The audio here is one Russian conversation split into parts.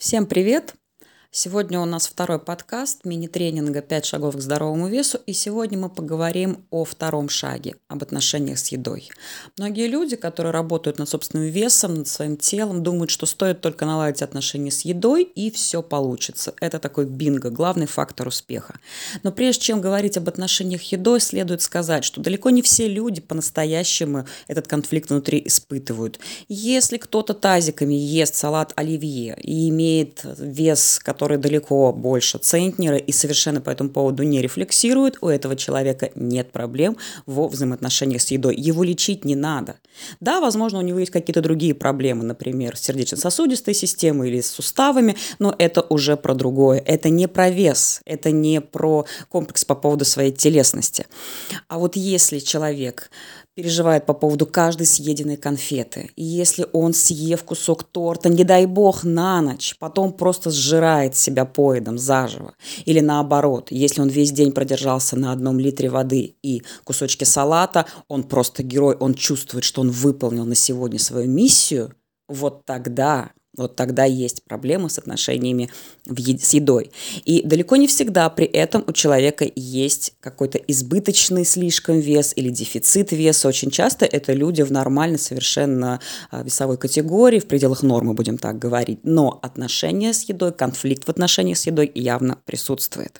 Всем привет! Сегодня у нас второй подкаст мини-тренинга «5 шагов к здоровому весу», и сегодня мы поговорим о втором шаге, об отношениях с едой. Многие люди, которые работают над собственным весом, над своим телом, думают, что стоит только наладить отношения с едой, и все получится. Это такой бинго, главный фактор успеха. Но прежде чем говорить об отношениях с едой, следует сказать, что далеко не все люди по-настоящему этот конфликт внутри испытывают. Если кто-то тазиками ест салат оливье и имеет вес, который который далеко больше центнера и совершенно по этому поводу не рефлексирует, у этого человека нет проблем во взаимоотношениях с едой. Его лечить не надо. Да, возможно, у него есть какие-то другие проблемы, например, с сердечно-сосудистой системой или с суставами, но это уже про другое. Это не про вес, это не про комплекс по поводу своей телесности. А вот если человек переживает по поводу каждой съеденной конфеты. И если он, съев кусок торта, не дай бог, на ночь, потом просто сжирает себя поедом заживо. Или наоборот, если он весь день продержался на одном литре воды и кусочке салата, он просто герой, он чувствует, что он выполнил на сегодня свою миссию, вот тогда вот тогда есть проблемы с отношениями с едой. И далеко не всегда при этом у человека есть какой-то избыточный слишком вес или дефицит веса. Очень часто это люди в нормальной совершенно а, весовой категории, в пределах нормы, будем так говорить. Но отношения с едой, конфликт в отношениях с едой явно присутствует.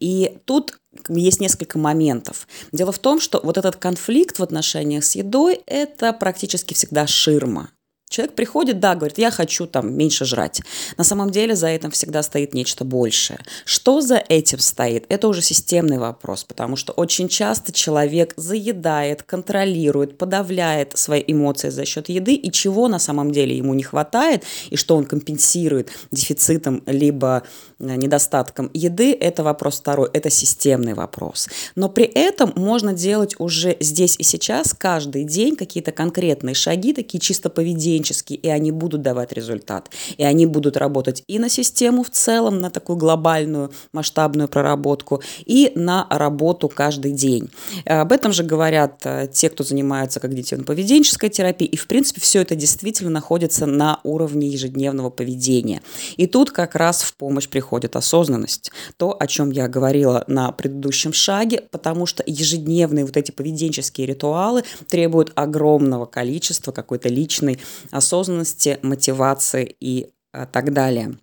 И тут есть несколько моментов. Дело в том, что вот этот конфликт в отношениях с едой – это практически всегда ширма. Человек приходит, да, говорит, я хочу там меньше жрать. На самом деле за этим всегда стоит нечто большее. Что за этим стоит? Это уже системный вопрос, потому что очень часто человек заедает, контролирует, подавляет свои эмоции за счет еды, и чего на самом деле ему не хватает, и что он компенсирует дефицитом либо э, недостатком еды, это вопрос второй, это системный вопрос. Но при этом можно делать уже здесь и сейчас, каждый день какие-то конкретные шаги, такие чисто поведения поведенческие, и они будут давать результат. И они будут работать и на систему в целом, на такую глобальную масштабную проработку, и на работу каждый день. Об этом же говорят э, те, кто занимается когнитивно-поведенческой терапией, и, в принципе, все это действительно находится на уровне ежедневного поведения. И тут как раз в помощь приходит осознанность. То, о чем я говорила на предыдущем шаге, потому что ежедневные вот эти поведенческие ритуалы требуют огромного количества какой-то личной осознанности, мотивации и а, так далее.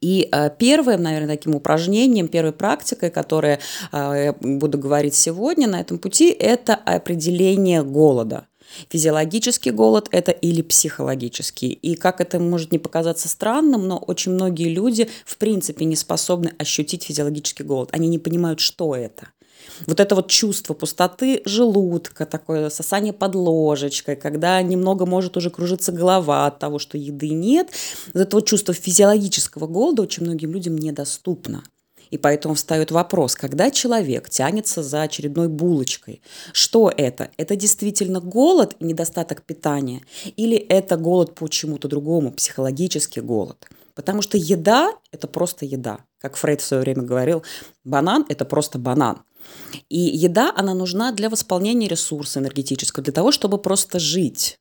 И э, первым, наверное, таким упражнением, первой практикой, которой э, я буду говорить сегодня на этом пути, это определение голода. Физиологический голод это или психологический. И как это может не показаться странным, но очень многие люди в принципе не способны ощутить физиологический голод. Они не понимают, что это. Вот это вот чувство пустоты желудка, такое сосание под ложечкой, когда немного может уже кружиться голова от того, что еды нет, вот это вот чувство физиологического голода очень многим людям недоступно. И поэтому встает вопрос, когда человек тянется за очередной булочкой, что это? Это действительно голод и недостаток питания? Или это голод по чему-то другому, психологический голод? Потому что еда – это просто еда. Как Фрейд в свое время говорил, банан – это просто банан. И еда, она нужна для восполнения ресурса энергетического, для того, чтобы просто жить.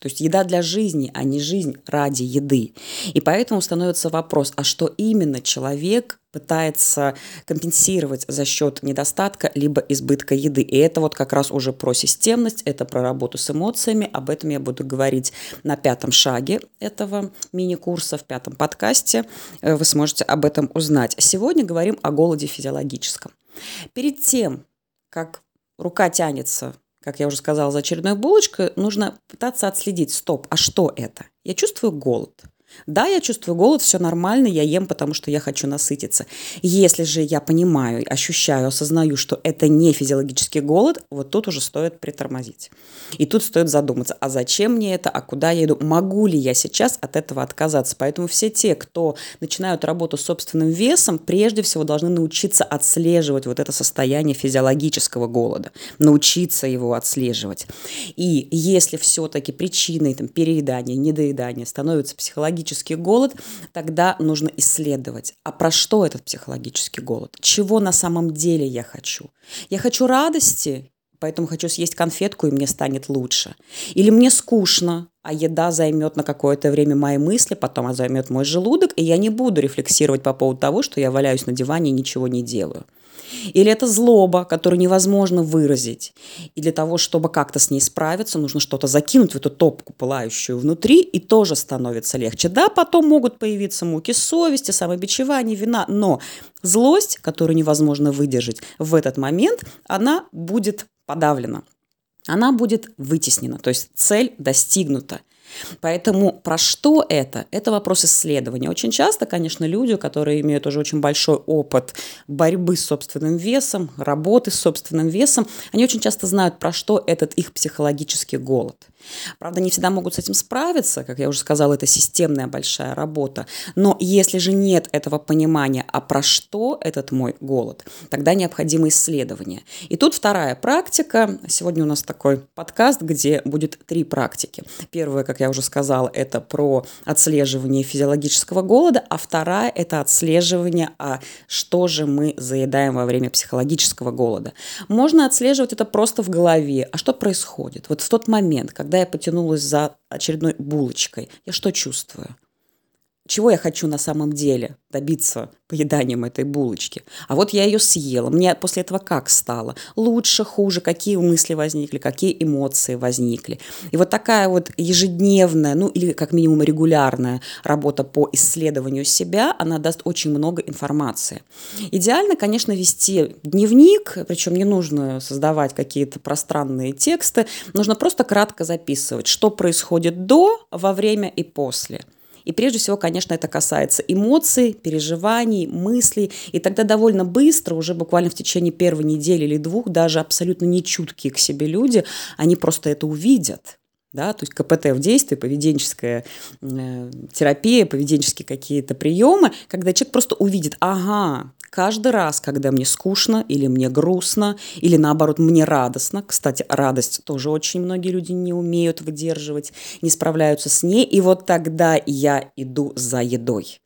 То есть еда для жизни, а не жизнь ради еды. И поэтому становится вопрос, а что именно человек пытается компенсировать за счет недостатка либо избытка еды. И это вот как раз уже про системность, это про работу с эмоциями. Об этом я буду говорить на пятом шаге этого мини-курса, в пятом подкасте. Э, вы сможете об этом узнать. Сегодня говорим о голоде физиологическом. Перед тем, как рука тянется как я уже сказала, за очередной булочкой, нужно пытаться отследить, стоп, а что это? Я чувствую голод. Да, я чувствую голод, все нормально, я ем, потому что я хочу насытиться. Если же я понимаю, ощущаю, осознаю, что это не физиологический голод, вот тут уже стоит притормозить. И тут стоит задуматься, а зачем мне это, а куда я иду, могу ли я сейчас от этого отказаться. Поэтому все те, кто начинают работу с собственным весом, прежде всего должны научиться отслеживать вот это состояние физиологического голода, научиться его отслеживать. И если все-таки причиной там, переедания, недоедания становится психологический психологический голод, тогда нужно исследовать, а про что этот психологический голод? Чего на самом деле я хочу? Я хочу радости, поэтому хочу съесть конфетку, и мне станет лучше. Или мне скучно, а еда займет на какое-то время мои мысли, потом она займет мой желудок, и я не буду рефлексировать по поводу того, что я валяюсь на диване и ничего не делаю. Или это злоба, которую невозможно выразить. И для того, чтобы как-то с ней справиться, нужно что-то закинуть в эту топку, пылающую внутри, и тоже становится легче. Да, потом могут появиться муки совести, самобичевание, вина, но злость, которую невозможно выдержать в этот момент, она будет подавлена она будет вытеснена, то есть цель достигнута. Поэтому про что это? Это вопрос исследования. Очень часто, конечно, люди, которые имеют уже очень большой опыт борьбы с собственным весом, работы с собственным весом, они очень часто знают, про что этот их психологический голод. Правда, не всегда могут с этим справиться, как я уже сказала, это системная большая работа. Но если же нет этого понимания, а про что этот мой голод, тогда необходимо исследование. И тут вторая практика. Сегодня у нас такой подкаст, где будет три практики. Первая, как я уже сказала, это про отслеживание физиологического голода, а вторая – это отслеживание, а что же мы заедаем во время психологического голода. Можно отслеживать это просто в голове. А что происходит? Вот в тот момент, когда когда я потянулась за очередной булочкой, я что чувствую? Чего я хочу на самом деле добиться поеданием этой булочки? А вот я ее съела. Мне после этого как стало? Лучше, хуже? Какие мысли возникли? Какие эмоции возникли? И вот такая вот ежедневная, ну или как минимум регулярная работа по исследованию себя, она даст очень много информации. Идеально, конечно, вести дневник, причем не нужно создавать какие-то пространные тексты, нужно просто кратко записывать, что происходит до, во время и после – и прежде всего, конечно, это касается эмоций, переживаний, мыслей. И тогда довольно быстро, уже буквально в течение первой недели или двух, даже абсолютно нечуткие к себе люди, они просто это увидят. Да, то есть КПТ в действии, поведенческая э, терапия, поведенческие какие-то приемы, когда человек просто увидит, ага, Каждый раз, когда мне скучно или мне грустно, или наоборот мне радостно, кстати, радость тоже очень многие люди не умеют выдерживать, не справляются с ней, и вот тогда я иду за едой.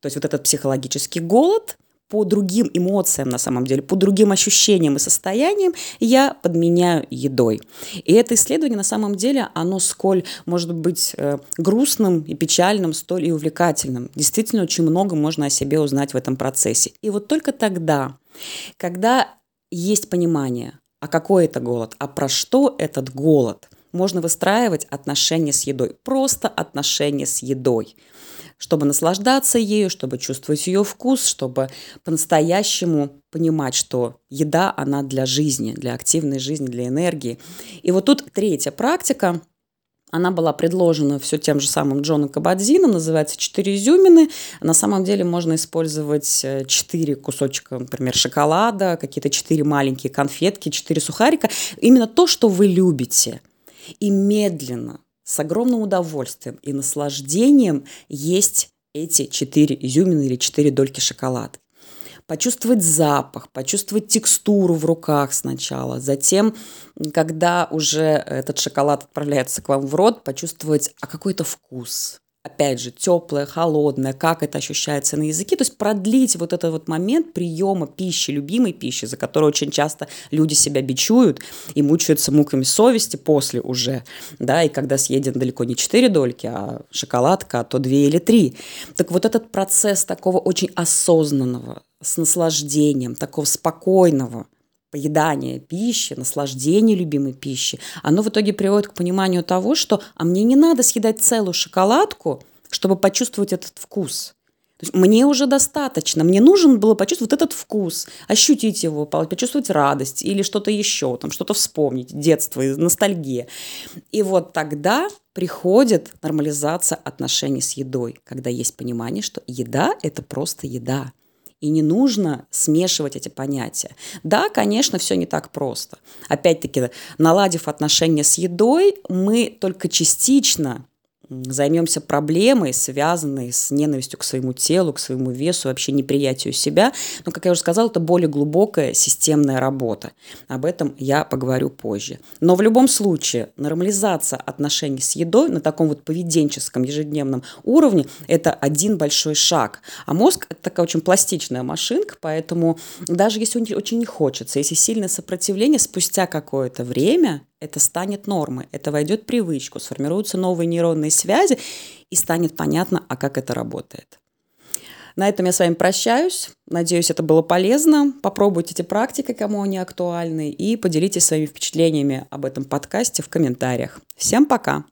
То есть вот этот психологический голод – по другим эмоциям, на самом деле, по другим ощущениям и состояниям я подменяю едой. И это исследование, на самом деле, оно сколь может быть э, грустным и печальным, столь и увлекательным. Действительно, очень много можно о себе узнать в этом процессе. И вот только тогда, когда есть понимание, а какой это голод, а про что этот голод, можно выстраивать отношения с едой. Просто отношения с едой чтобы наслаждаться ею, чтобы чувствовать ее вкус, чтобы по-настоящему понимать, что еда, она для жизни, для активной жизни, для энергии. И вот тут третья практика, она была предложена все тем же самым Джоном Кабадзином, называется «Четыре изюмины». На самом деле можно использовать э, четыре кусочка, например, шоколада, какие-то четыре маленькие конфетки, четыре сухарика. Именно то, что вы любите. И медленно, с огромным удовольствием и наслаждением есть эти четыре изюмины или четыре дольки шоколада. Почувствовать запах, почувствовать текстуру в руках сначала, затем, когда уже этот шоколад отправляется к вам в рот, почувствовать а какой-то вкус, опять же, теплое, холодное, как это ощущается на языке. То есть продлить вот этот вот момент приема пищи, любимой пищи, за которую очень часто люди себя бичуют и мучаются муками совести после уже, да, и когда съеден далеко не 4 дольки, а шоколадка, а то 2 или 3. Так вот этот процесс такого очень осознанного, с наслаждением, такого спокойного, поедание пищи, наслаждение любимой пищи, оно в итоге приводит к пониманию того, что а мне не надо съедать целую шоколадку, чтобы почувствовать этот вкус. То есть мне уже достаточно, мне нужно было почувствовать этот вкус, ощутить его, почувствовать радость или что-то еще, там что-то вспомнить, детство, ностальгия. И вот тогда приходит нормализация отношений с едой, когда есть понимание, что еда – это просто еда – и не нужно смешивать эти понятия. Да, конечно, все не так просто. Опять-таки, наладив отношения с едой, мы только частично займемся проблемой, связанной с ненавистью к своему телу, к своему весу, вообще неприятию себя. Но, как я уже сказала, это более глубокая системная работа. Об этом я поговорю позже. Но в любом случае нормализация отношений с едой на таком вот поведенческом ежедневном уровне – это один большой шаг. А мозг – это такая очень пластичная машинка, поэтому даже если очень не хочется, если сильное сопротивление, спустя какое-то время – это станет нормой, это войдет в привычку, сформируются новые нейронные связи и станет понятно, а как это работает. На этом я с вами прощаюсь. Надеюсь, это было полезно. Попробуйте эти практики, кому они актуальны, и поделитесь своими впечатлениями об этом подкасте в комментариях. Всем пока!